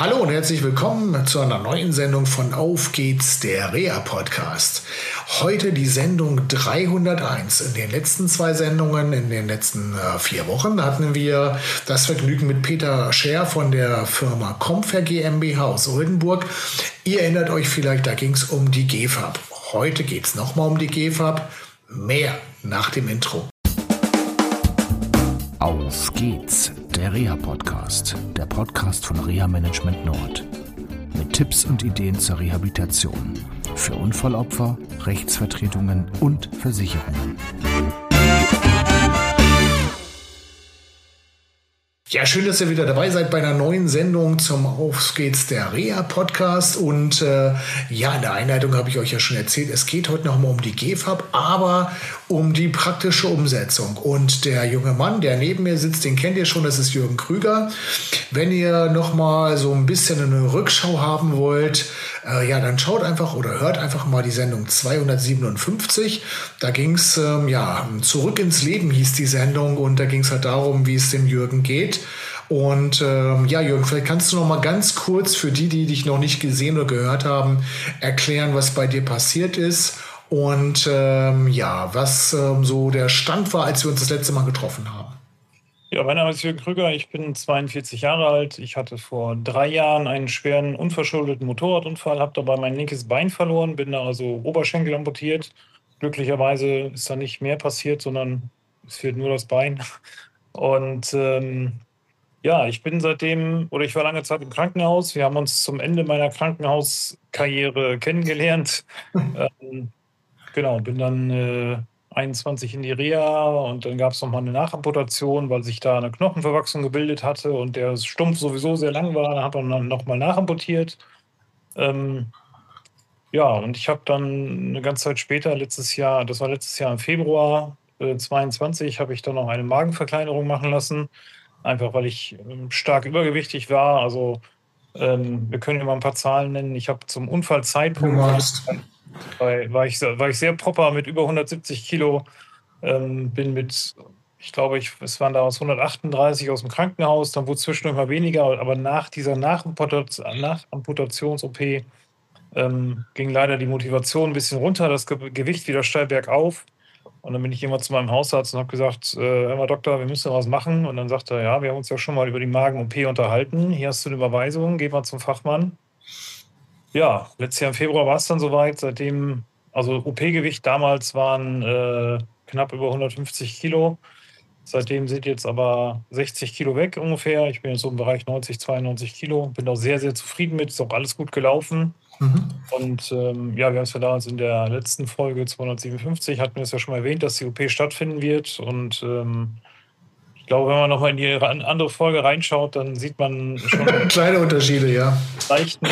Hallo und herzlich willkommen zu einer neuen Sendung von Auf geht's, der Rea-Podcast. Heute die Sendung 301. In den letzten zwei Sendungen, in den letzten äh, vier Wochen, hatten wir das Vergnügen mit Peter Scher von der Firma Comfer GmbH aus Oldenburg. Ihr erinnert euch vielleicht, da ging es um die GFAB. Heute geht es nochmal um die GFAB. Mehr nach dem Intro. Auf geht's, der Reha-Podcast, der Podcast von Reha Management Nord. Mit Tipps und Ideen zur Rehabilitation für Unfallopfer, Rechtsvertretungen und Versicherungen. Ja, schön, dass ihr wieder dabei seid bei einer neuen Sendung zum Auf geht's der Rea Podcast. Und äh, ja, in der Einleitung habe ich euch ja schon erzählt, es geht heute nochmal um die GFAB, aber um die praktische Umsetzung. Und der junge Mann, der neben mir sitzt, den kennt ihr schon, das ist Jürgen Krüger. Wenn ihr nochmal so ein bisschen eine Rückschau haben wollt, äh, ja, dann schaut einfach oder hört einfach mal die Sendung 257. Da ging es, ähm, ja, zurück ins Leben hieß die Sendung und da ging es halt darum, wie es dem Jürgen geht. Und ähm, ja, Jürgen, vielleicht kannst du noch mal ganz kurz für die, die dich noch nicht gesehen oder gehört haben, erklären, was bei dir passiert ist und ähm, ja, was ähm, so der Stand war, als wir uns das letzte Mal getroffen haben. Ja, mein Name ist Jürgen Krüger, ich bin 42 Jahre alt. Ich hatte vor drei Jahren einen schweren, unverschuldeten Motorradunfall, habe dabei mein linkes Bein verloren, bin da also Oberschenkel amputiert. Glücklicherweise ist da nicht mehr passiert, sondern es fehlt nur das Bein. Und ähm, ja, ich bin seitdem, oder ich war lange Zeit im Krankenhaus. Wir haben uns zum Ende meiner Krankenhauskarriere kennengelernt. ähm, genau, bin dann äh, 21 in die Reha und dann gab es nochmal eine Nachamputation, weil sich da eine Knochenverwachsung gebildet hatte und der Stumpf sowieso sehr lang war. Da hat man dann nochmal nachamputiert. Ähm, ja, und ich habe dann eine ganze Zeit später, letztes Jahr, das war letztes Jahr im Februar äh, 22, habe ich dann noch eine Magenverkleinerung machen lassen. Einfach weil ich ähm, stark übergewichtig war. Also ähm, wir können mal ein paar Zahlen nennen. Ich habe zum Unfallzeitpunkt war, war, ich, war ich sehr proper mit über 170 Kilo. Ähm, bin mit, ich glaube, ich, es waren damals 138 aus dem Krankenhaus, dann wurde zwischendurch mal weniger, aber nach dieser Nachamputations-OP ähm, ging leider die Motivation ein bisschen runter, das Gewicht wieder steil bergauf. Und dann bin ich immer zu meinem Hausarzt und habe gesagt, äh, hör mal Doktor, wir müssen was machen. Und dann sagt er, ja, wir haben uns ja schon mal über die Magen-OP unterhalten. Hier hast du eine Überweisung, geh mal zum Fachmann ja, letztes Jahr im Februar war es dann soweit. Seitdem, also OP-Gewicht damals waren äh, knapp über 150 Kilo. Seitdem sind jetzt aber 60 Kilo weg ungefähr. Ich bin jetzt so im Bereich 90, 92 Kilo. Bin auch sehr, sehr zufrieden mit. Ist auch alles gut gelaufen. Mhm. Und ähm, ja, wir haben es ja damals in der letzten Folge 257, hatten wir es ja schon mal erwähnt, dass die OP stattfinden wird. Und ähm, glaube, wenn man nochmal in die andere Folge reinschaut, dann sieht man schon kleine Unterschiede, ja. Leichten.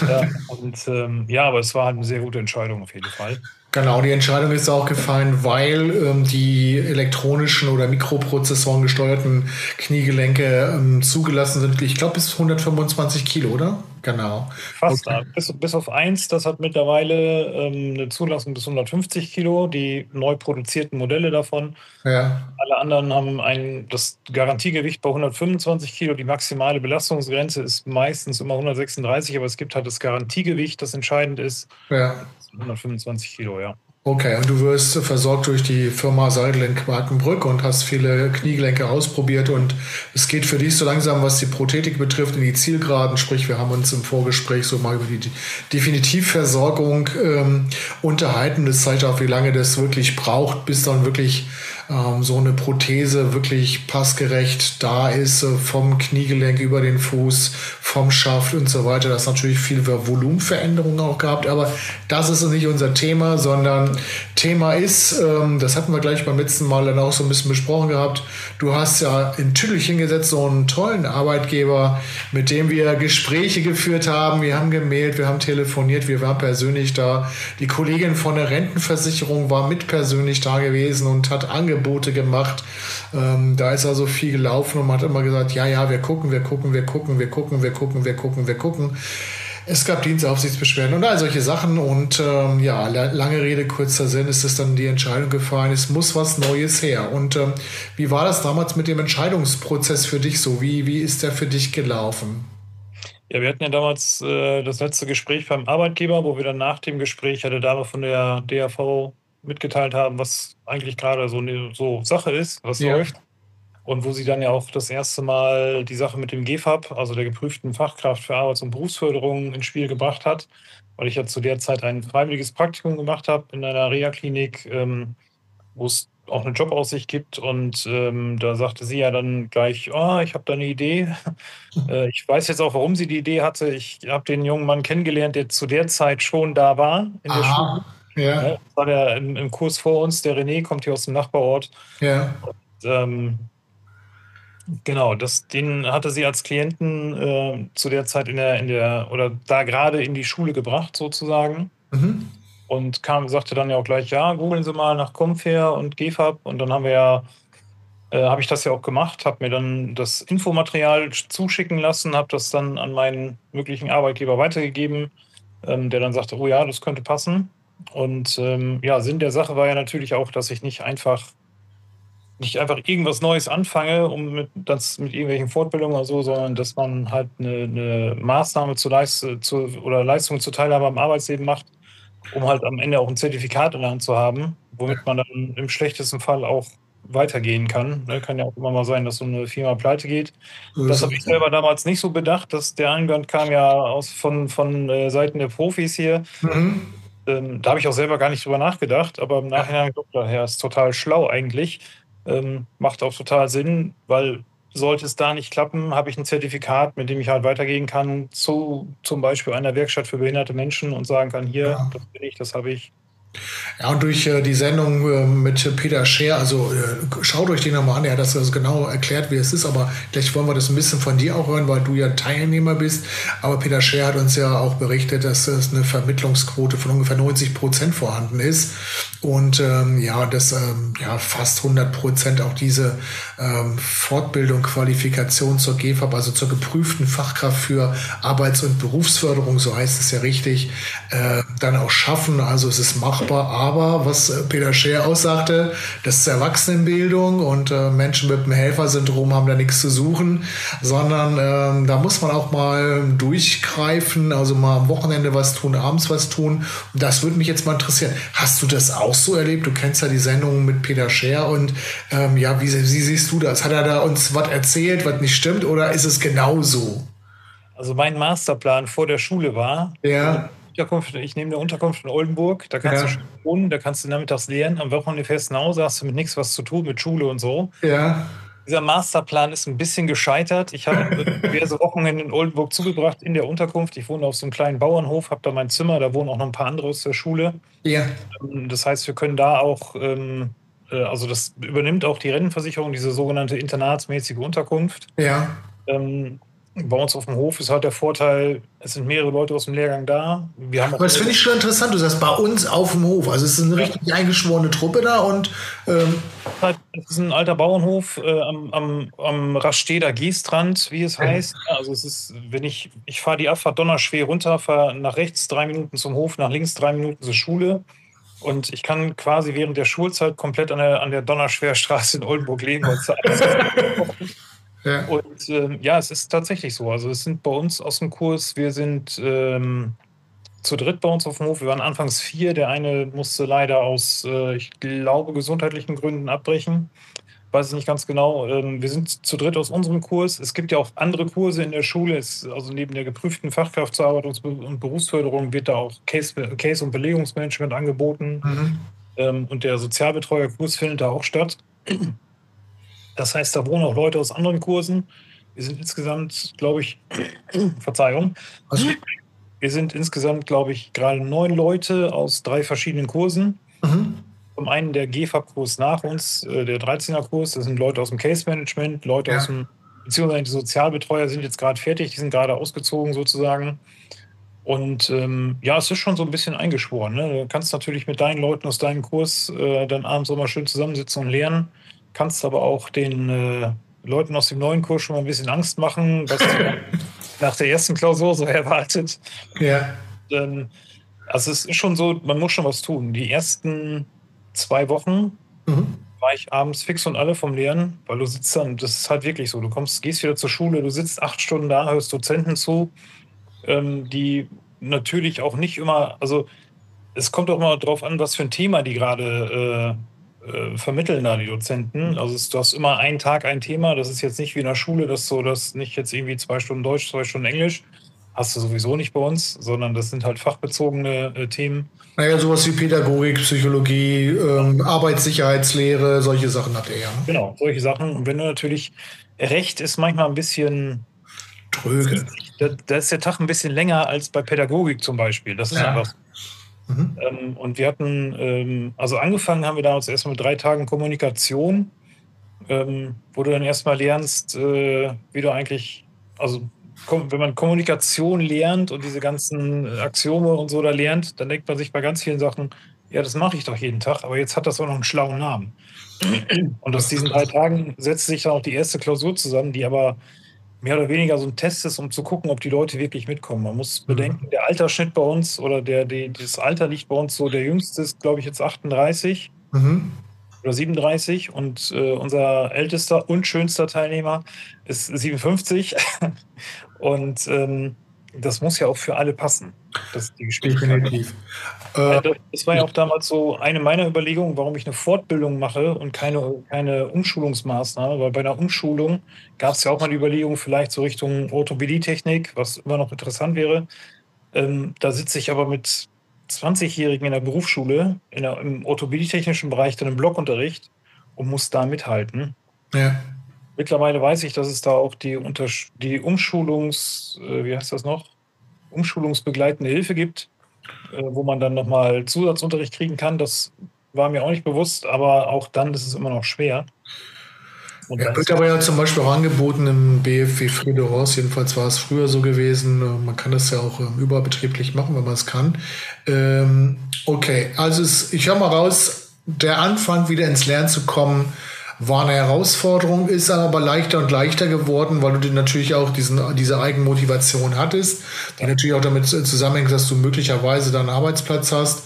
Ja, und ähm, ja, aber es war halt eine sehr gute Entscheidung auf jeden Fall. Genau, die Entscheidung ist auch gefallen, weil ähm, die elektronischen oder Mikroprozessoren gesteuerten Kniegelenke ähm, zugelassen sind. Ich glaube, bis 125 Kilo, oder? Genau. Fast. Okay. Bis, bis auf eins, das hat mittlerweile ähm, eine Zulassung bis 150 Kilo, die neu produzierten Modelle davon. Ja. Alle anderen haben ein, das Garantiegewicht bei 125 Kilo. Die maximale Belastungsgrenze ist meistens immer 136, aber es gibt halt das Garantiegewicht, das entscheidend ist. Ja. 125 Kilo, ja. Okay, und du wirst versorgt durch die Firma Seidel in Quakenbrück und hast viele Kniegelenke ausprobiert und es geht für dich so langsam, was die Prothetik betrifft, in die Zielgeraden. Sprich, wir haben uns im Vorgespräch so mal über die Definitivversorgung ähm, unterhalten. Das zeigt auch, wie lange das wirklich braucht, bis dann wirklich ähm, so eine Prothese wirklich passgerecht da ist, äh, vom Kniegelenk über den Fuß, vom Schaft und so weiter. Das natürlich viel Volumenveränderungen auch gehabt, aber das ist nicht unser Thema, sondern Thema ist, ähm, das hatten wir gleich beim letzten Mal dann auch so ein bisschen besprochen gehabt, du hast ja in Tüdelchen gesetzt so einen tollen Arbeitgeber, mit dem wir Gespräche geführt haben, wir haben gemailt, wir haben telefoniert, wir waren persönlich da. Die Kollegin von der Rentenversicherung war mit persönlich da gewesen und hat Angebote gemacht. Ähm, da ist also viel gelaufen und man hat immer gesagt, ja, ja, wir gucken, wir gucken, wir gucken, wir gucken, wir gucken, wir gucken, wir gucken. Es gab Dienstaufsichtsbeschwerden und all solche Sachen. Und ähm, ja, lange Rede, kurzer Sinn, ist es dann die Entscheidung gefallen, es muss was Neues her. Und ähm, wie war das damals mit dem Entscheidungsprozess für dich so? Wie, wie ist der für dich gelaufen? Ja, wir hatten ja damals äh, das letzte Gespräch beim Arbeitgeber, wo wir dann nach dem Gespräch eine Dame von der DAV mitgeteilt haben, was eigentlich gerade so eine so Sache ist, was ja. läuft. Und wo sie dann ja auch das erste Mal die Sache mit dem GFAB, also der geprüften Fachkraft für Arbeits- und Berufsförderung, ins Spiel gebracht hat, weil ich ja zu der Zeit ein freiwilliges Praktikum gemacht habe in einer Reha-Klinik, ähm, wo es auch eine Jobaussicht gibt. Und ähm, da sagte sie ja dann gleich, oh, ich habe da eine Idee. äh, ich weiß jetzt auch, warum sie die Idee hatte. Ich habe den jungen Mann kennengelernt, der zu der Zeit schon da war in der Aha, Schule. Ja. ja. das war der im, im, Kurs vor uns. Der René kommt hier aus dem Nachbarort. Ja. Und, ähm, Genau, das, den hatte sie als Klienten äh, zu der Zeit in der, in der, oder da gerade in die Schule gebracht, sozusagen. Mhm und kam, sagte dann ja auch gleich, ja, googeln Sie mal nach Comfair und GFAB. Und dann haben wir ja, äh, habe ich das ja auch gemacht, habe mir dann das Infomaterial zuschicken lassen, habe das dann an meinen möglichen Arbeitgeber weitergegeben, ähm, der dann sagte, oh ja, das könnte passen. Und ähm, ja, Sinn der Sache war ja natürlich auch, dass ich nicht einfach nicht einfach irgendwas Neues anfange, um mit, das mit irgendwelchen Fortbildungen oder so, sondern dass man halt eine, eine Maßnahme zur Leist zu, oder Leistung zur Teilhabe am Arbeitsleben macht, um halt am Ende auch ein Zertifikat in der Hand zu haben, womit man dann im schlechtesten Fall auch weitergehen kann. Ne, kann ja auch immer mal sein, dass so eine Firma pleite geht. Das habe ich selber damals nicht so bedacht. Dass der Einwand kam ja aus, von, von äh, Seiten der Profis hier. Mhm. Ähm, da habe ich auch selber gar nicht drüber nachgedacht, aber im Nachhinein gedacht, daher ist total schlau eigentlich. Ähm, macht auch total Sinn, weil sollte es da nicht klappen, habe ich ein Zertifikat, mit dem ich halt weitergehen kann zu zum Beispiel einer Werkstatt für behinderte Menschen und sagen kann, hier, ja. das bin ich, das habe ich. Ja, und durch äh, die Sendung äh, mit Peter Scher, also äh, schaut euch den nochmal an, er hat das also genau erklärt, wie es ist, aber vielleicht wollen wir das ein bisschen von dir auch hören, weil du ja Teilnehmer bist. Aber Peter Scher hat uns ja auch berichtet, dass es eine Vermittlungsquote von ungefähr 90 Prozent vorhanden ist. Und ähm, ja, dass ähm, ja, fast 100 Prozent auch diese ähm, Fortbildung, Qualifikation zur GFAB, also zur geprüften Fachkraft für Arbeits- und Berufsförderung, so heißt es ja richtig, äh, dann auch schaffen. Also es ist machbar, aber was äh, Peter Scher aussagte, das ist Erwachsenenbildung und äh, Menschen mit dem Helfersyndrom haben da nichts zu suchen, sondern äh, da muss man auch mal durchgreifen, also mal am Wochenende was tun, abends was tun. Und das würde mich jetzt mal interessieren. Hast du das auch so erlebt? Du kennst ja die Sendung mit Peter Scher und ähm, ja, wie, wie siehst du das? Hat er da uns was erzählt, was nicht stimmt oder ist es genau so? Also mein Masterplan vor der Schule war, ja. Unterkunft, ich nehme eine Unterkunft in Oldenburg, da kannst ja. du wohnen, da kannst du nachmittags lernen, am Wochenende fährst du nach Hause, hast du mit nichts was zu tun, mit Schule und so. Ja. Dieser Masterplan ist ein bisschen gescheitert. Ich habe diverse Wochenende in Oldenburg zugebracht in der Unterkunft. Ich wohne auf so einem kleinen Bauernhof, habe da mein Zimmer, da wohnen auch noch ein paar andere aus der Schule. Ja. Ähm, das heißt, wir können da auch, ähm, äh, also das übernimmt auch die Rentenversicherung, diese sogenannte internatsmäßige Unterkunft. Ja. Ähm, bei uns auf dem Hof ist halt der Vorteil, es sind mehrere Leute aus dem Lehrgang da. Wir haben Aber das finde ich schon interessant. Du sagst bei uns auf dem Hof. Also es ist eine ja. richtig eingeschworene Truppe da und. Ähm es ist ein alter Bauernhof äh, am, am, am Rasteder Giestrand, wie es heißt. Ja. Also es ist, wenn ich, ich fahre die Abfahrt Donnerschwer runter, fahre nach rechts drei Minuten zum Hof, nach links drei Minuten zur Schule. Und ich kann quasi während der Schulzeit komplett an der, an der Donnerschwerstraße in Oldenburg leben. Ja. Und ähm, ja, es ist tatsächlich so. Also es sind bei uns aus dem Kurs, wir sind ähm, zu dritt bei uns auf dem Hof. Wir waren anfangs vier. Der eine musste leider aus, äh, ich glaube, gesundheitlichen Gründen abbrechen. Weiß ich nicht ganz genau. Ähm, wir sind zu dritt aus unserem Kurs. Es gibt ja auch andere Kurse in der Schule. Es, also neben der geprüften Fachkraft zur Arbeit und Berufsförderung wird da auch Case-, Case und Belegungsmanagement angeboten. Mhm. Ähm, und der Sozialbetreuerkurs findet da auch statt. Das heißt, da wohnen auch Leute aus anderen Kursen. Wir sind insgesamt, glaube ich, Verzeihung. Was? Wir sind insgesamt, glaube ich, gerade neun Leute aus drei verschiedenen Kursen. Mhm. Zum einen der GFAB-Kurs nach uns, äh, der 13er-Kurs, das sind Leute aus dem Case-Management, Leute ja. aus dem, beziehungsweise die Sozialbetreuer sind jetzt gerade fertig, die sind gerade ausgezogen sozusagen. Und ähm, ja, es ist schon so ein bisschen eingeschworen. Ne? Du kannst natürlich mit deinen Leuten aus deinem Kurs äh, dann abends auch mal schön zusammensitzen und lernen kannst aber auch den äh, Leuten aus dem neuen Kurs schon mal ein bisschen Angst machen, was nach der ersten Klausur so erwartet. Ja. Ähm, also es ist schon so, man muss schon was tun. Die ersten zwei Wochen mhm. war ich abends fix und alle vom Lernen, weil du sitzt dann, das ist halt wirklich so, du kommst, gehst wieder zur Schule, du sitzt acht Stunden da, hörst Dozenten zu ähm, die natürlich auch nicht immer, also es kommt auch immer darauf an, was für ein Thema die gerade äh, äh, vermitteln da die Dozenten. Also es, du hast immer einen Tag ein Thema. Das ist jetzt nicht wie in der Schule, dass so, dass nicht jetzt irgendwie zwei Stunden Deutsch, zwei Stunden Englisch. Hast du sowieso nicht bei uns, sondern das sind halt fachbezogene äh, Themen. Naja, sowas wie Pädagogik, Psychologie, ähm, Arbeitssicherheitslehre, solche Sachen hat er ja. Ne? Genau, solche Sachen. Und wenn du natürlich Recht ist manchmal ein bisschen tröge. Da, da, ist der Tag ein bisschen länger als bei Pädagogik zum Beispiel. Das ist ja. einfach. Mhm. Ähm, und wir hatten, ähm, also angefangen haben wir damals erstmal mit drei Tagen Kommunikation, ähm, wo du dann erstmal lernst, äh, wie du eigentlich, also wenn man Kommunikation lernt und diese ganzen Axiome und so da lernt, dann denkt man sich bei ganz vielen Sachen, ja, das mache ich doch jeden Tag, aber jetzt hat das auch noch einen schlauen Namen. Und aus diesen drei Tagen setzt sich dann auch die erste Klausur zusammen, die aber mehr oder weniger so ein Test ist, um zu gucken, ob die Leute wirklich mitkommen. Man muss mhm. bedenken, der Altersschnitt bei uns oder der, der, das Alter liegt bei uns so, der jüngste ist, glaube ich, jetzt 38 mhm. oder 37 und äh, unser ältester und schönster Teilnehmer ist 57. und ähm, das muss ja auch für alle passen. Das die Definitiv. Äh, das war ja auch damals so eine meiner Überlegungen, warum ich eine Fortbildung mache und keine, keine Umschulungsmaßnahme, weil bei einer Umschulung gab es ja auch mal die Überlegung, vielleicht so Richtung Orthopädietechnik, was immer noch interessant wäre. Ähm, da sitze ich aber mit 20-Jährigen in der Berufsschule, in der, im orthopädietechnischen Bereich, dann im Blockunterricht und muss da mithalten. Ja. Mittlerweile weiß ich, dass es da auch die, Untersch die Umschulungs, äh, wie heißt das noch? Umschulungsbegleitende Hilfe gibt, wo man dann nochmal Zusatzunterricht kriegen kann. Das war mir auch nicht bewusst, aber auch dann ist es immer noch schwer. Und ja, wird aber ja zum Beispiel auch angeboten im BFW Friedehorst, jedenfalls war es früher so gewesen. Äh, man kann das ja auch ähm, überbetrieblich machen, wenn man es kann. Ähm, okay, also es, ich höre mal raus, der Anfang wieder ins Lernen zu kommen, war eine Herausforderung, ist aber leichter und leichter geworden, weil du natürlich auch diesen, diese Eigenmotivation hattest, die natürlich auch damit zusammenhängt, dass du möglicherweise deinen Arbeitsplatz hast.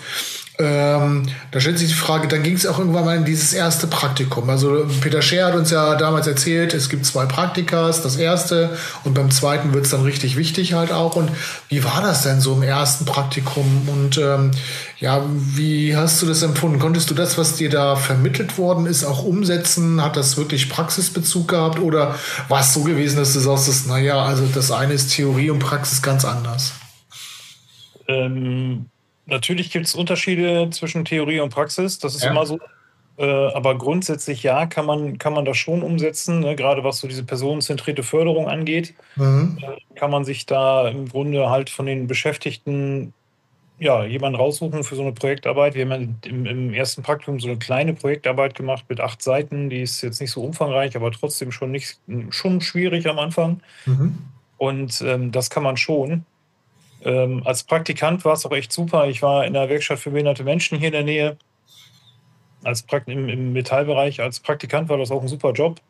Ähm, da stellt sich die Frage, dann ging es auch irgendwann mal in dieses erste Praktikum. Also Peter Scher hat uns ja damals erzählt, es gibt zwei Praktikas, das erste und beim zweiten wird es dann richtig wichtig halt auch. Und wie war das denn so im ersten Praktikum? Und ähm, ja, wie hast du das empfunden? Konntest du das, was dir da vermittelt worden ist, auch umsetzen? Hat das wirklich Praxisbezug gehabt oder war es so gewesen, dass du sagst, naja, also das eine ist Theorie und Praxis ganz anders? Ähm Natürlich gibt es Unterschiede zwischen Theorie und Praxis, das ist ja. immer so. Äh, aber grundsätzlich ja, kann man, kann man das schon umsetzen, ne? gerade was so diese personenzentrierte Förderung angeht. Mhm. Äh, kann man sich da im Grunde halt von den Beschäftigten ja, jemanden raussuchen für so eine Projektarbeit. Wir haben im, im, ersten Praktikum so eine kleine Projektarbeit gemacht mit acht Seiten. Die ist jetzt nicht so umfangreich, aber trotzdem schon nicht schon schwierig am Anfang. Mhm. Und ähm, das kann man schon. Ähm, als Praktikant war es auch echt super. Ich war in der Werkstatt für behinderte Menschen hier in der Nähe. Als Prakt im, im Metallbereich als Praktikant war das auch ein super Job.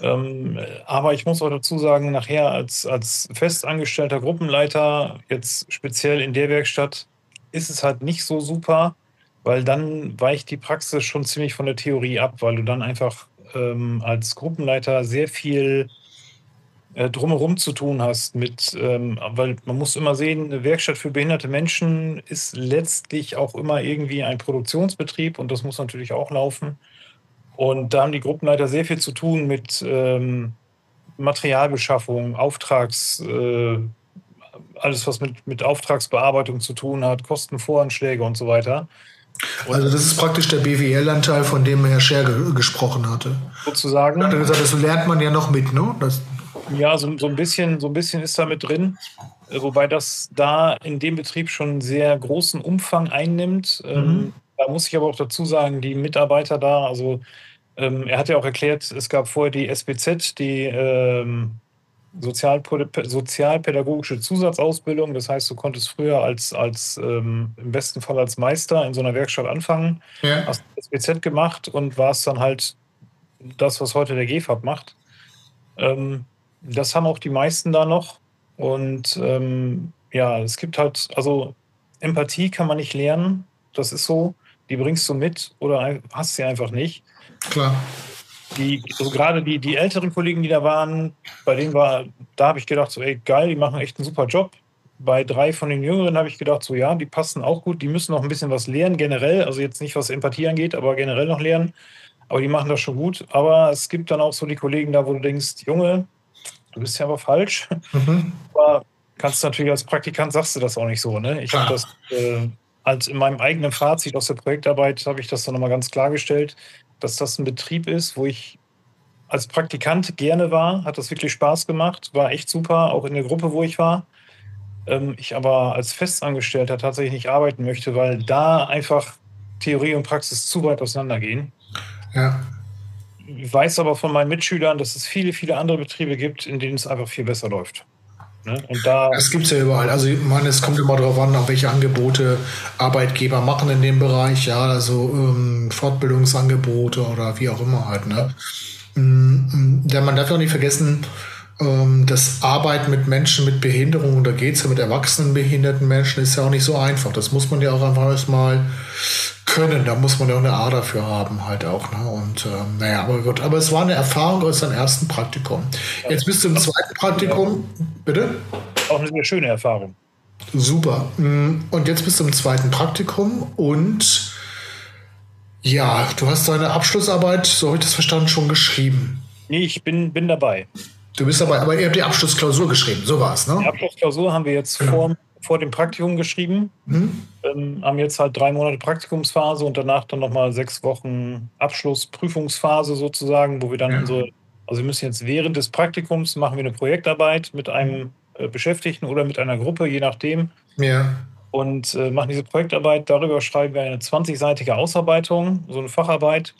Ähm, aber ich muss auch dazu sagen, nachher als, als festangestellter Gruppenleiter, jetzt speziell in der Werkstatt, ist es halt nicht so super, weil dann weicht die Praxis schon ziemlich von der Theorie ab, weil du dann einfach ähm, als Gruppenleiter sehr viel drumherum zu tun hast mit, ähm, weil man muss immer sehen, eine Werkstatt für behinderte Menschen ist letztlich auch immer irgendwie ein Produktionsbetrieb und das muss natürlich auch laufen. Und da haben die Gruppenleiter sehr viel zu tun mit ähm, Materialbeschaffung, Auftrags, äh, alles was mit, mit Auftragsbearbeitung zu tun hat, Kostenvoranschläge und so weiter. Und also das ist praktisch der BWL-Anteil, von dem Herr Scher ge gesprochen hatte. Sozusagen. Er hat gesagt, das lernt man ja noch mit, ne? Das ja, so, so, ein bisschen, so ein bisschen ist da mit drin, äh, wobei das da in dem Betrieb schon einen sehr großen Umfang einnimmt. Ähm, mhm. Da muss ich aber auch dazu sagen, die Mitarbeiter da, also ähm, er hat ja auch erklärt, es gab vorher die SPZ, die ähm, sozialpädagogische Zusatzausbildung. Das heißt, du konntest früher als, als ähm, im besten Fall als Meister in so einer Werkstatt anfangen, ja. hast SPZ gemacht und warst dann halt das, was heute der GFAB macht. Ähm, das haben auch die meisten da noch. Und ähm, ja, es gibt halt, also Empathie kann man nicht lernen. Das ist so. Die bringst du mit oder hast sie einfach nicht. Klar. Die, also gerade die, die älteren Kollegen, die da waren, bei denen war, da habe ich gedacht, so, ey, geil, die machen echt einen super Job. bei drei von den Jüngeren habe ich gedacht, so ja, die passen auch gut, die müssen noch ein bisschen was lernen, generell, also jetzt nicht was Empathie angeht, aber generell noch lernen. Aber die machen das schon gut. Aber es gibt dann auch so die Kollegen da, wo du denkst, Junge, du bist ja aber falsch. Mhm. Aber kannst natürlich als Praktikant sagst du das auch nicht so. Ne? Ich habe das äh, als in meinem eigenen Fazit aus der Projektarbeit habe ich das dann nochmal ganz klargestellt, dass das ein Betrieb ist, wo ich als Praktikant gerne war, hat das wirklich Spaß gemacht, war echt super, auch in der Gruppe, wo ich war. Ähm, ich aber als Festangestellter tatsächlich nicht arbeiten möchte, weil da einfach Theorie und Praxis zu weit auseinandergehen. Ja. Ich weiß aber von meinen Mitschülern, dass es viele, viele andere Betriebe gibt, in denen es einfach viel besser läuft. Ne? Und da das gibt es ja überall. Also ich meine, es kommt immer darauf an, auf welche Angebote Arbeitgeber machen in dem Bereich, ja, also ähm, Fortbildungsangebote oder wie auch immer halt. Ne? Mm, mm, man darf auch nicht vergessen, das Arbeiten mit Menschen mit Behinderung, da geht es ja mit erwachsenen behinderten Menschen, ist ja auch nicht so einfach. Das muss man ja auch einfach erstmal können. Da muss man ja auch eine A dafür haben, halt auch. Ne? Und ähm, naja, aber gut. Aber es war eine Erfahrung aus deinem ersten Praktikum. Jetzt bist du im zweiten Praktikum. Bitte? Auch eine schöne Erfahrung. Super. Mm, und jetzt bist du im zweiten Praktikum und ja, du hast deine Abschlussarbeit, so habe ich das verstanden, schon geschrieben. Nee, ich bin, bin dabei. Du bist dabei, aber ihr habt die Abschlussklausur geschrieben, so war es, ne? Die Abschlussklausur haben wir jetzt genau. vor, vor dem Praktikum geschrieben. Mhm. Ähm, haben jetzt halt drei Monate Praktikumsphase und danach dann nochmal sechs Wochen Abschlussprüfungsphase sozusagen, wo wir dann ja. unsere, also wir müssen jetzt während des Praktikums machen wir eine Projektarbeit mit einem äh, Beschäftigten oder mit einer Gruppe, je nachdem. Ja und äh, machen diese Projektarbeit. Darüber schreiben wir eine 20-seitige Ausarbeitung, so eine Facharbeit,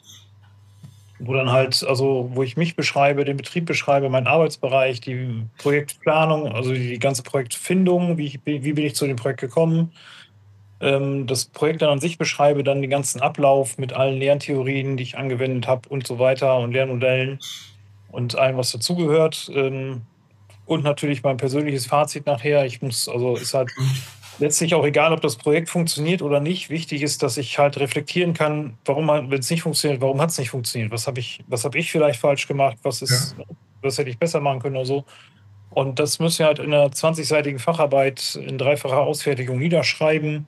wo dann halt, also wo ich mich beschreibe, den Betrieb beschreibe, meinen Arbeitsbereich, die Projektplanung, also die ganze Projektfindung, wie, ich, wie bin ich zu dem Projekt gekommen, ähm, das Projekt dann an sich beschreibe, dann den ganzen Ablauf mit allen Lerntheorien, die ich angewendet habe und so weiter und Lernmodellen und allem, was dazugehört. Ähm, und natürlich mein persönliches Fazit nachher. Ich muss, also ist halt letztlich auch egal, ob das Projekt funktioniert oder nicht. Wichtig ist, dass ich halt reflektieren kann, warum, wenn es nicht funktioniert, warum hat es nicht funktioniert? Was habe ich, was ich vielleicht falsch gemacht? Was ist, ja. was hätte ich besser machen können oder so? Und das müssen wir halt in einer 20-seitigen Facharbeit in dreifacher Ausfertigung niederschreiben.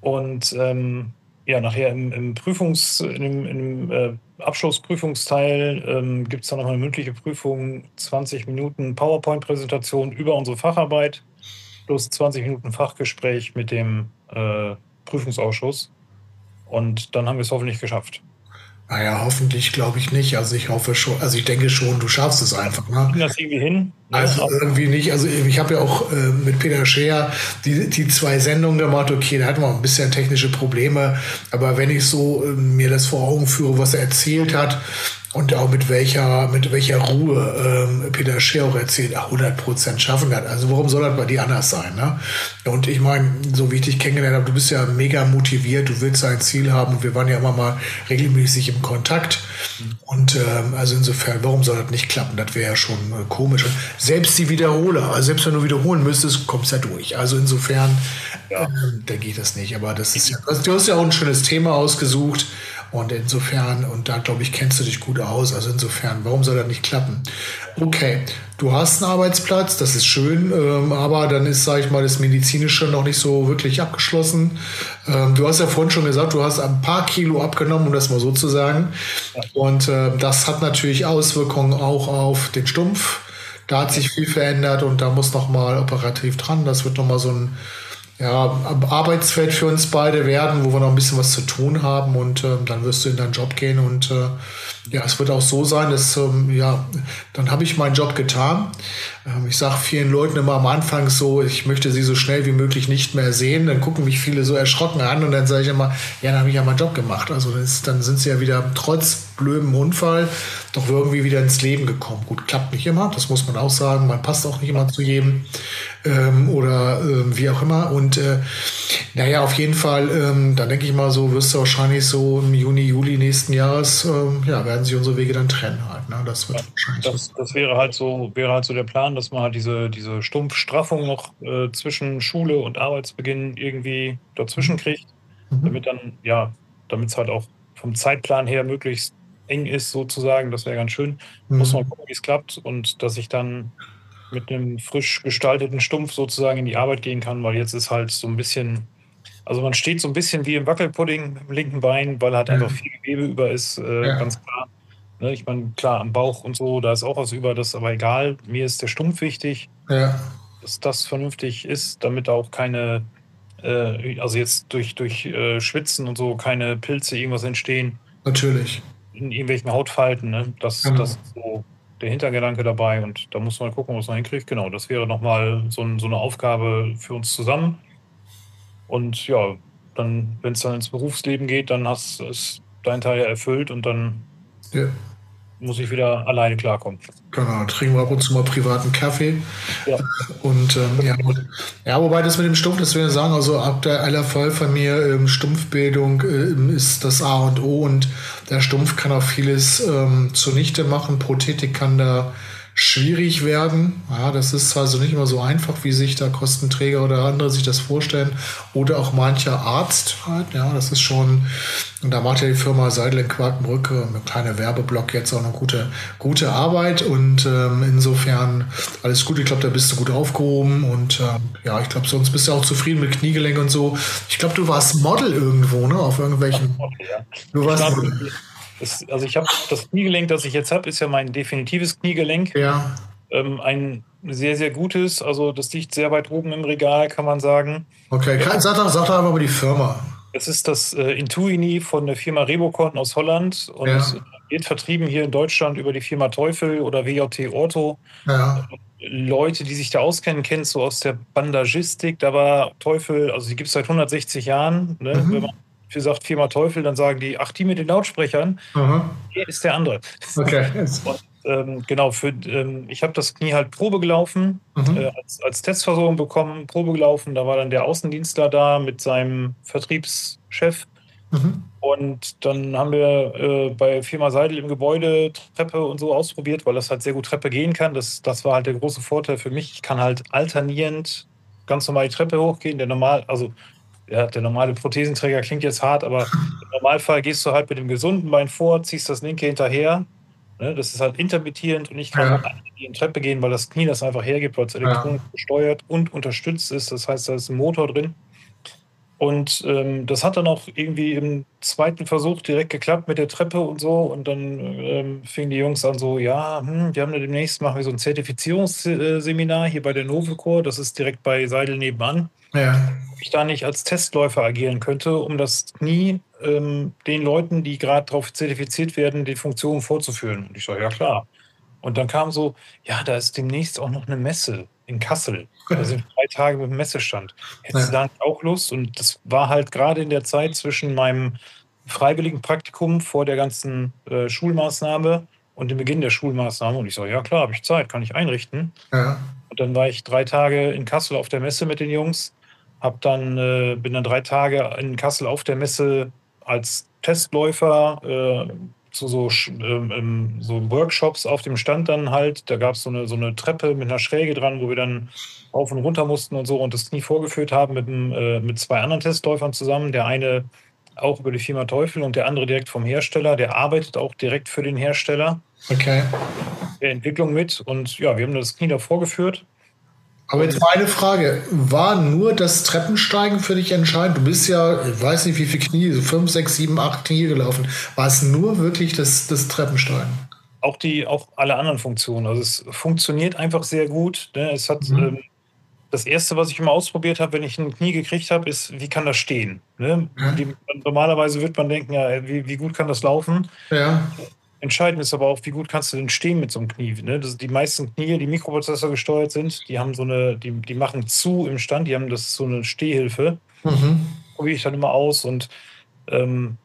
Und ähm, ja, nachher im, im Prüfungs-, in dem äh, Abschlussprüfungsteil ähm, gibt es dann noch eine mündliche Prüfung, 20 Minuten PowerPoint-Präsentation über unsere Facharbeit plus 20 Minuten Fachgespräch mit dem äh, Prüfungsausschuss. Und dann haben wir es hoffentlich geschafft. Naja, hoffentlich glaube ich nicht. Also ich hoffe schon, also ich denke schon, du schaffst es einfach. Ne? das irgendwie hin? Also irgendwie nicht. Also ich habe ja auch äh, mit Peter Scheer die, die zwei Sendungen gemacht. Okay, da hatten wir ein bisschen technische Probleme. Aber wenn ich so äh, mir das vor Augen führe, was er erzählt hat, und auch mit welcher, mit welcher Ruhe ähm, Peter Scher auch erzählt, 100 Prozent schaffen kann. Also warum soll das bei dir anders sein? Ne? Und ich meine, so wie ich dich kennengelernt habe, du bist ja mega motiviert, du willst ein Ziel haben und wir waren ja immer mal regelmäßig im Kontakt. Und ähm, also insofern, warum soll das nicht klappen? Das wäre ja schon äh, komisch. Und selbst die Wiederholer, also selbst wenn du wiederholen müsstest, kommst du ja durch. Also insofern ja. ähm, denke ich das nicht. Aber das ist ja, du hast ja auch ein schönes Thema ausgesucht. Und insofern, und da glaube ich, kennst du dich gut aus. Also insofern, warum soll das nicht klappen? Okay, du hast einen Arbeitsplatz, das ist schön, ähm, aber dann ist, sage ich mal, das Medizinische noch nicht so wirklich abgeschlossen. Ähm, du hast ja vorhin schon gesagt, du hast ein paar Kilo abgenommen, um das mal so zu sagen. Und äh, das hat natürlich Auswirkungen auch auf den Stumpf. Da hat sich viel verändert und da muss noch mal operativ dran. Das wird noch mal so ein ja, Arbeitsfeld für uns beide werden, wo wir noch ein bisschen was zu tun haben und äh, dann wirst du in deinen Job gehen und äh, ja, es wird auch so sein, dass ähm, ja, dann habe ich meinen Job getan. Ähm, ich sage vielen Leuten immer am Anfang so, ich möchte sie so schnell wie möglich nicht mehr sehen. Dann gucken mich viele so erschrocken an und dann sage ich immer, ja, dann habe ich ja meinen Job gemacht. Also ist, dann sind sie ja wieder trotz blödem Unfall doch irgendwie wieder ins Leben gekommen. Gut, klappt nicht immer, das muss man auch sagen. Man passt auch nicht immer zu jedem ähm, oder äh, wie auch immer. Und äh, naja, auf jeden Fall, ähm, da denke ich mal so, wirst du wahrscheinlich so im Juni, Juli nächsten Jahres, ähm, ja, werden sich unsere Wege dann trennen halt. Ne? Das wird ja, wahrscheinlich. Das, das, wäre halt so, wäre halt so der Plan, dass man halt diese, diese Stumpfstraffung noch äh, zwischen Schule und Arbeitsbeginn irgendwie dazwischen mhm. kriegt, mhm. damit dann, ja, damit es halt auch vom Zeitplan her möglichst eng ist, sozusagen. Das wäre ganz schön. Mhm. Muss man gucken, wie es klappt und dass ich dann mit einem frisch gestalteten Stumpf sozusagen in die Arbeit gehen kann, weil jetzt ist halt so ein bisschen, also man steht so ein bisschen wie im Wackelpudding im linken Bein, weil halt einfach viel Gewebe über ist, äh, ja. ganz klar. Ne, ich meine, klar, am Bauch und so, da ist auch was über, das ist aber egal. Mir ist der Stumpf wichtig, ja. dass das vernünftig ist, damit auch keine, äh, also jetzt durch, durch äh, Schwitzen und so keine Pilze irgendwas entstehen. Natürlich. In irgendwelchen Hautfalten, ne? Das, genau. das ist so der Hintergedanke dabei und da muss man gucken, was man hinkriegt. Genau, das wäre nochmal so, ein, so eine Aufgabe für uns zusammen. Und ja, dann, wenn es dann ins Berufsleben geht, dann hast du dein Teil erfüllt und dann ja muss ich wieder alleine klarkommen. Genau, trinken wir ab und zu mal privaten Kaffee. Ja. Und ähm, ja, ja, wobei das mit dem Stumpf, das ich sagen, also ab der LFV von mir, ähm, Stumpfbildung ähm, ist das A und O und der Stumpf kann auch vieles ähm, zunichte machen. Prothetik kann da schwierig werden. Ja, das ist also nicht immer so einfach, wie sich da Kostenträger oder andere sich das vorstellen. Oder auch mancher Arzt halt. Ja, das ist schon, und da macht ja die Firma Seidel in Quakenbrücke, ein kleiner Werbeblock jetzt auch eine gute, gute Arbeit. Und ähm, insofern alles gut. Ich glaube, da bist du gut aufgehoben. Und ähm, ja, ich glaube, sonst bist du auch zufrieden mit Kniegelenk und so. Ich glaube, du warst Model irgendwo, ne? Auf irgendwelchen. Du warst. Model. Das, also ich habe das Kniegelenk, das ich jetzt habe, ist ja mein definitives Kniegelenk. Ja. Ähm, ein sehr, sehr gutes. Also das liegt sehr weit oben im Regal, kann man sagen. Okay, kann, sag, doch, sag doch einfach mal die Firma. Es ist das äh, Intuini von der Firma Rebocon aus Holland und ja. wird vertrieben hier in Deutschland über die Firma Teufel oder WJT Ortho. Ja. Leute, die sich da auskennen, kennen so aus der Bandagistik. Da war Teufel, also die gibt es seit 160 Jahren. Ne? Mhm. Wenn man für sagt Firma Teufel, dann sagen die, ach, die mit den Lautsprechern, Aha. hier ist der andere. Okay. Und, ähm, genau, für, ähm, ich habe das Knie halt Probe gelaufen, mhm. äh, als, als Testversorgung bekommen, Probe gelaufen. Da war dann der Außendienstler da mit seinem Vertriebschef. Mhm. Und dann haben wir äh, bei Firma Seidel im Gebäude Treppe und so ausprobiert, weil das halt sehr gut Treppe gehen kann. Das, das war halt der große Vorteil für mich. Ich kann halt alternierend ganz normal die Treppe hochgehen. Der normal, also ja, der normale Prothesenträger klingt jetzt hart, aber im Normalfall gehst du halt mit dem gesunden Bein vor, ziehst das linke hinterher. Ne, das ist halt intermittierend und ich kann ja. in die Treppe gehen, weil das Knie das einfach hergibt, weil es elektronisch ja. gesteuert und unterstützt ist. Das heißt, da ist ein Motor drin. Und ähm, das hat dann auch irgendwie im zweiten Versuch direkt geklappt mit der Treppe und so. Und dann ähm, fingen die Jungs an so, ja, hm, wir haben da demnächst machen wir so ein Zertifizierungsseminar hier bei der Novecor. Das ist direkt bei Seidel nebenan. Ja. Ob ich da nicht als Testläufer agieren könnte, um das Knie ähm, den Leuten, die gerade darauf zertifiziert werden, die Funktionen vorzuführen. Und ich sage, ja klar. Und dann kam so, ja, da ist demnächst auch noch eine Messe in Kassel. Da sind drei Tage mit dem Messestand. Hättest ja. du da auch Lust? Und das war halt gerade in der Zeit zwischen meinem freiwilligen Praktikum vor der ganzen äh, Schulmaßnahme und dem Beginn der Schulmaßnahme. Und ich sage, ja klar, habe ich Zeit, kann ich einrichten. Ja. Und dann war ich drei Tage in Kassel auf der Messe mit den Jungs, hab dann, äh, bin dann drei Tage in Kassel auf der Messe als Testläufer äh, zu so, ähm, so Workshops auf dem Stand dann halt. Da gab es so eine, so eine Treppe mit einer Schräge dran, wo wir dann auf und runter mussten und so und das Knie vorgeführt haben mit, äh, mit zwei anderen Testläufern zusammen. Der eine auch über die Firma Teufel und der andere direkt vom Hersteller. Der arbeitet auch direkt für den Hersteller. Okay. Der Entwicklung mit und ja, wir haben das Knie da vorgeführt aber jetzt meine Frage, war nur das Treppensteigen für dich entscheidend? Du bist ja, ich weiß nicht wie viele Knie, so fünf, sechs, sieben, acht Knie gelaufen. War es nur wirklich das, das Treppensteigen? Auch die, auch alle anderen Funktionen. Also es funktioniert einfach sehr gut. Ne? Es hat mhm. ähm, das erste, was ich immer ausprobiert habe, wenn ich ein Knie gekriegt habe, ist, wie kann das stehen? Ne? Mhm. Die, normalerweise wird man denken, ja, wie, wie gut kann das laufen? Ja. Entscheidend ist aber auch, wie gut kannst du denn stehen mit so einem Knie. Ne? Das, die meisten Knie, die Mikroprozessor gesteuert sind, die haben so eine, die, die machen zu im Stand, die haben das so eine Stehhilfe. Mhm. Probiere ich dann immer aus und ähm,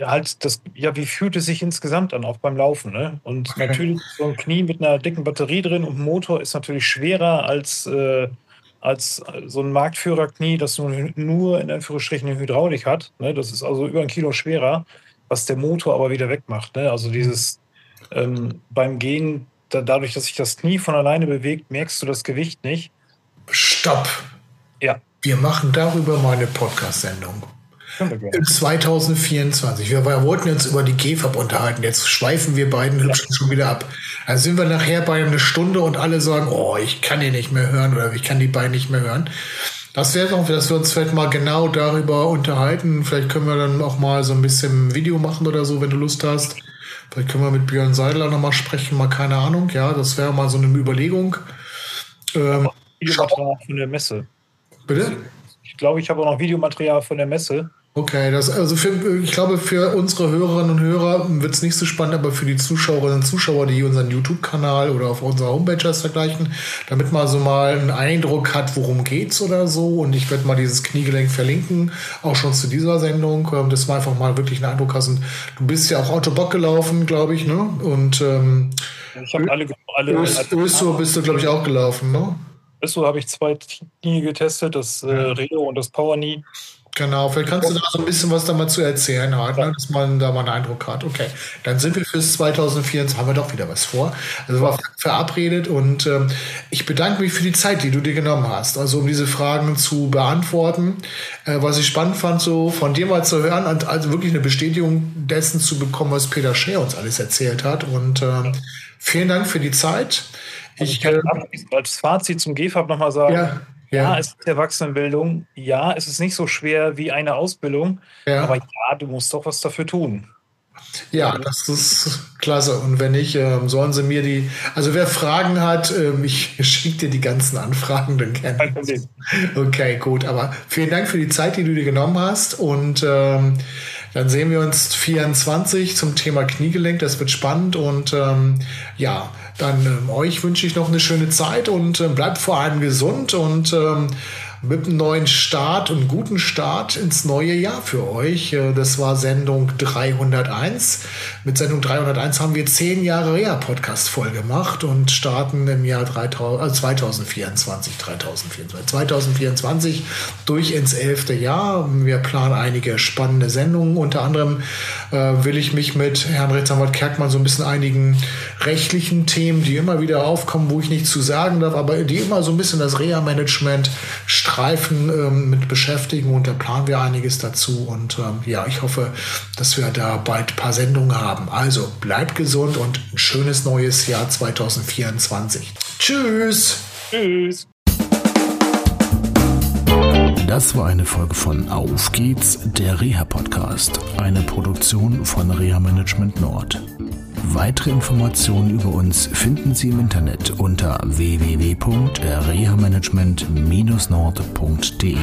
halt das, ja, wie fühlt es sich insgesamt an, auch beim Laufen, ne? Und okay. natürlich so ein Knie mit einer dicken Batterie drin und Motor ist natürlich schwerer als, äh, als so ein Marktführerknie, das nur, nur in Anführungsstrichen eine Hydraulik hat. Ne? Das ist also über ein Kilo schwerer was der Motor aber wieder wegmacht. Ne? Also dieses ähm, beim Gehen, da, dadurch, dass sich das Knie von alleine bewegt, merkst du das Gewicht nicht. Stopp! Ja. Wir machen darüber mal eine Podcast-Sendung. in 2024. Wir, wir, wollten uns über die GFAB unterhalten. Jetzt schweifen wir beiden hübsch schon wieder ab. Dann sind wir nachher bei einer Stunde und alle sagen, oh, ich kann die nicht mehr hören oder ich kann die beiden nicht mehr hören. Das wäre doch, dass wir uns vielleicht mal genau darüber unterhalten. Vielleicht können wir dann auch mal so ein bisschen Video machen oder so, wenn du Lust hast. Vielleicht können wir mit Björn Seidler nochmal sprechen, mal keine Ahnung. Ja, das wäre mal so eine Überlegung. Ähm, Videomaterial von der Messe. Bitte? Ich glaube, ich habe auch noch Videomaterial von der Messe. Okay, das, also für, ich glaube, für unsere Hörerinnen und Hörer wird es nicht so spannend, aber für die Zuschauerinnen und Zuschauer, die unseren YouTube-Kanal oder auf unserer Homepage das vergleichen, damit man so mal einen Eindruck hat, worum geht's oder so. Und ich werde mal dieses Kniegelenk verlinken, auch schon zu dieser Sendung, ähm, dass man einfach mal wirklich einen Eindruck hast. Und du bist ja auch Autobock gelaufen, glaube ich, ne? Und ähm, ich habe alle, alle, Östo bist du, glaube ich, auch gelaufen, ne? Östo habe ich zwei Knie getestet, das äh, Reo und das Power Knee. Genau, vielleicht kannst du da so ein bisschen was da mal zu erzählen, halt, ne? dass man da mal einen Eindruck hat. Okay, dann sind wir fürs 2024, haben wir doch wieder was vor. Also war verabredet und ähm, ich bedanke mich für die Zeit, die du dir genommen hast, also um diese Fragen zu beantworten. Äh, was ich spannend fand, so von dir mal zu hören und also wirklich eine Bestätigung dessen zu bekommen, was Peter Scher uns alles erzählt hat. Und ähm, vielen Dank für die Zeit. Also ich, ich kann äh, als Fazit zum GFAB nochmal sagen. Ja ja, es ist Erwachsenenbildung. Ja, es ist nicht so schwer wie eine Ausbildung. Ja. Aber ja, du musst doch was dafür tun. Ja, das ist klasse. Und wenn nicht, ähm, sollen sie mir die. Also wer Fragen hat, ähm, ich schicke dir die ganzen Anfragen dann gerne. Okay, gut. Aber vielen Dank für die Zeit, die du dir genommen hast. Und ähm, dann sehen wir uns 24 zum Thema Kniegelenk. Das wird spannend. Und ähm, ja, dann ähm, euch wünsche ich noch eine schöne Zeit und äh, bleibt vor allem gesund und ähm, mit einem neuen Start und guten Start ins neue Jahr für euch. Äh, das war Sendung 301. Mit Sendung 301 haben wir zehn Jahre Reha-Podcast voll gemacht und starten im Jahr 3000, also 2024, 2024, 2024 durch ins elfte Jahr. Wir planen einige spannende Sendungen. Unter anderem äh, will ich mich mit Herrn Rechtsanwalt Kerkmann so ein bisschen einigen rechtlichen Themen, die immer wieder aufkommen, wo ich nichts zu sagen darf, aber die immer so ein bisschen das Reha-Management Streifen ähm, mit beschäftigen und da planen wir einiges dazu. Und ähm, ja, ich hoffe, dass wir da bald ein paar Sendungen haben. Also bleibt gesund und ein schönes neues Jahr 2024. Tschüss. Tschüss. Das war eine Folge von Auf geht's, der Reha-Podcast, eine Produktion von Reha Management Nord. Weitere Informationen über uns finden Sie im Internet unter www.rehamanagement-nord.de.